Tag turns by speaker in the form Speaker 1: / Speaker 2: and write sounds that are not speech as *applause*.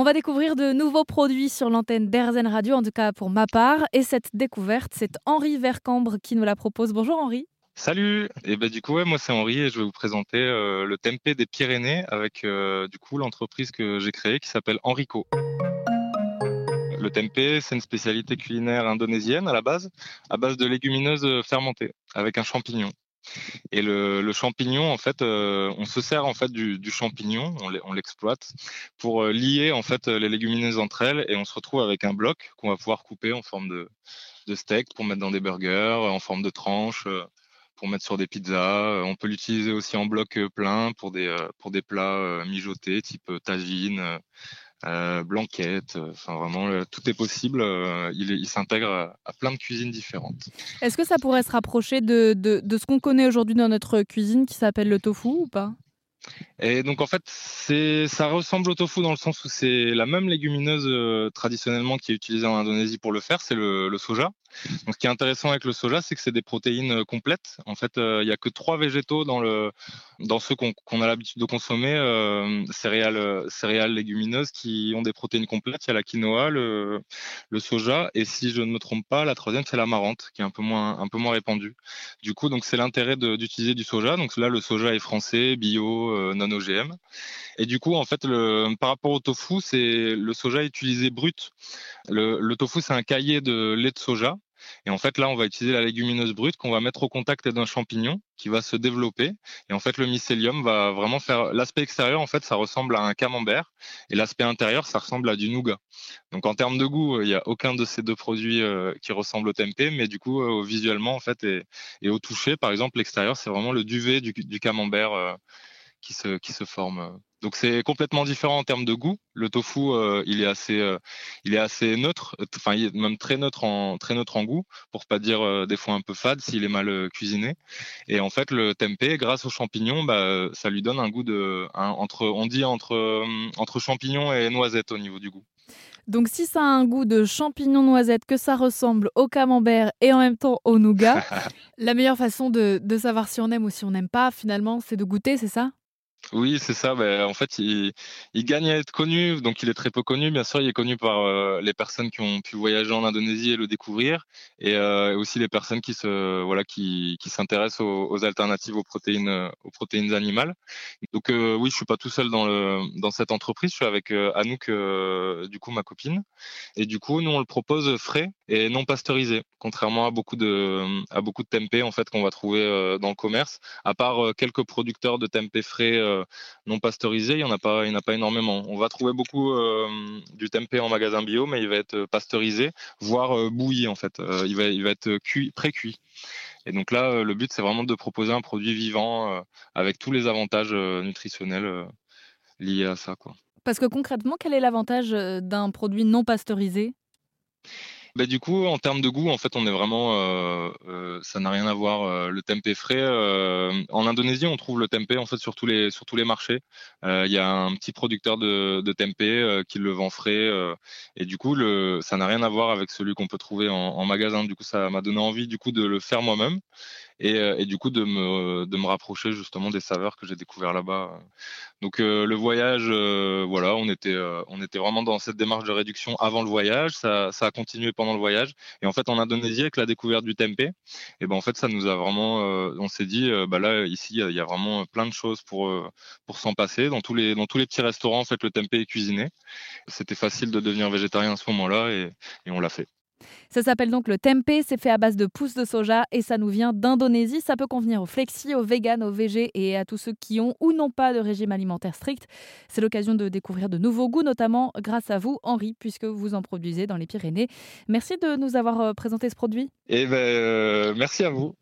Speaker 1: On va découvrir de nouveaux produits sur l'antenne d'Airzen Radio, en tout cas pour ma part. Et cette découverte, c'est Henri Vercambre qui nous la propose. Bonjour Henri.
Speaker 2: Salut Et ben du coup moi c'est Henri et je vais vous présenter euh, le tempeh des Pyrénées avec euh, du coup l'entreprise que j'ai créée qui s'appelle Henrico. Le tempeh, c'est une spécialité culinaire indonésienne à la base, à base de légumineuses fermentées avec un champignon. Et le, champignon, en fait, euh, on se sert en fait du, champignon, on l'exploite pour euh, lier en fait les légumineuses entre elles, et on se retrouve avec un bloc qu'on va pouvoir couper en forme de, steak pour mettre dans des burgers, en forme de tranche euh, pour mettre sur des pizzas. On peut l'utiliser aussi en bloc plein pour des pour des plats mijotés type tagine euh, blanquette, euh, enfin vraiment euh, tout est possible. il, s'intègre à, plein de cuisines différentes.
Speaker 1: Est-ce que ça pourrait se rapprocher de, de ce qu'on connaît aujourd'hui dans notre cuisine qui s'appelle le tofu ou pas?
Speaker 2: Et donc en fait, ça ressemble au tofu dans le sens où c'est la même légumineuse euh, traditionnellement qui est utilisée en Indonésie pour le faire, c'est le, soja. Donc ce qui est intéressant avec le soja, c'est que c'est des protéines euh, complètes. En fait, euh, il n'y a que trois végétaux dans ceux qu'on, a l'habitude de consommer, céréales, céréales légumineuses qui ont des protéines complètes. Il y a la quinoa, le, soja, et si je ne me trompe pas, la troisième c'est l'amarante, qui est un peu moins répandue. Du coup, donc c'est l'intérêt d'utiliser du soja. Donc là, le soja est français, bio euh, non OGM. Et du coup, en fait, le, par rapport au tofu, c'est le soja utilisé brut. Le, tofu, c'est un cahier de lait de soja. Et en fait, là, on va utiliser la légumineuse brute qu'on va mettre au contact d'un champignon qui va se développer. Et en fait, le mycélium va vraiment faire. L'aspect extérieur, en fait, ça ressemble à un camembert. Et l'aspect intérieur, ça ressemble à du nougat. Donc, en termes de goût, il n'y a aucun de ces deux produits euh, qui ressemble au tempeh. Mais du coup, euh, visuellement, en fait, et, au toucher, par exemple, l'extérieur, c'est vraiment le duvet du, camembert qui se, qui se forment. Donc c'est complètement différent en termes de goût. Le tofu, euh, il est assez, euh, il est assez neutre, enfin il est même très neutre en, très neutre en goût, pour pas dire euh, des fois un peu fade s'il est mal cuisiné. Et en fait le tempeh, grâce aux champignons, bah, ça lui donne un goût de, entre, on dit entre, entre champignons et noisettes au niveau du goût.
Speaker 1: Donc si ça a un goût de champignons noisettes, que ça ressemble au camembert et en même temps au nougat, *laughs* la meilleure façon de, de savoir si on aime ou si on n'aime pas, finalement, c'est de goûter, c'est ça?
Speaker 2: Oui, c'est ça. Ben, en fait, il, gagne à être connu, donc il est très peu connu. Bien sûr, il est connu par euh, les personnes qui ont pu voyager en Indonésie et le découvrir, et euh, aussi les personnes qui se voilà qui, qui s'intéressent aux, alternatives aux protéines euh, aux protéines animales. Donc oui, je suis pas tout seul dans le dans cette entreprise. Je suis avec Anouk, du coup ma copine, et du coup nous on le propose frais et non pasteurisé, contrairement à beaucoup de à beaucoup de tempeh en fait qu'on va trouver dans le commerce. À part quelques producteurs de tempeh frais euh, non pasteurisé, il n'y en a pas, il a pas énormément. On va trouver beaucoup euh, du tempeh en magasin bio, mais il va être pasteurisé, voire euh, bouilli en fait. il va, il va être cuit, pré-cuit. Et donc là, le but c'est vraiment de proposer un produit vivant avec tous les avantages nutritionnels liés à ça, quoi.
Speaker 1: Parce que concrètement, quel est l'avantage d'un produit non pasteurisé?
Speaker 2: Bah, du coup, en termes de goût, en fait, on est vraiment, euh, euh, ça n'a rien à voir. Euh, le tempeh frais, en Indonésie, on trouve le tempeh en fait sur tous les sur tous les marchés. Il y a un petit producteur de, de tempeh qui le vend frais, et du coup, ça n'a rien à voir avec celui qu'on peut trouver en, en magasin. Du coup, ça m'a donné envie du coup de le faire moi-même et, et, du coup de me de me rapprocher justement des saveurs que j'ai découvert là-bas. Donc le voyage, voilà, on était on était vraiment dans cette démarche de réduction avant le voyage. Ça, ça a continué pendant le voyage. Et en fait, en Indonésie, avec la découverte du tempeh, et ben en fait, ça nous a vraiment, euh, on s'est dit, euh, bah là, ici, il y, a vraiment plein de choses pour euh, pour s'en passer. Dans tous les dans tous les petits restaurants, en fait, le tempeh est cuisiné. C'était facile de devenir végétarien à ce moment-là, et on l'a fait.
Speaker 1: Ça s'appelle donc le tempeh, c'est fait à base de pousses de soja et ça nous vient d'Indonésie. Ça peut convenir aux flexi, aux véganes, aux végés et à tous ceux qui ont ou n'ont pas de régime alimentaire strict. C'est l'occasion de découvrir de nouveaux goûts, notamment grâce à vous, Henri, puisque vous en produisez dans les Pyrénées. Merci de nous avoir euh, présenté ce produit.
Speaker 2: Eh ben, euh, merci à vous.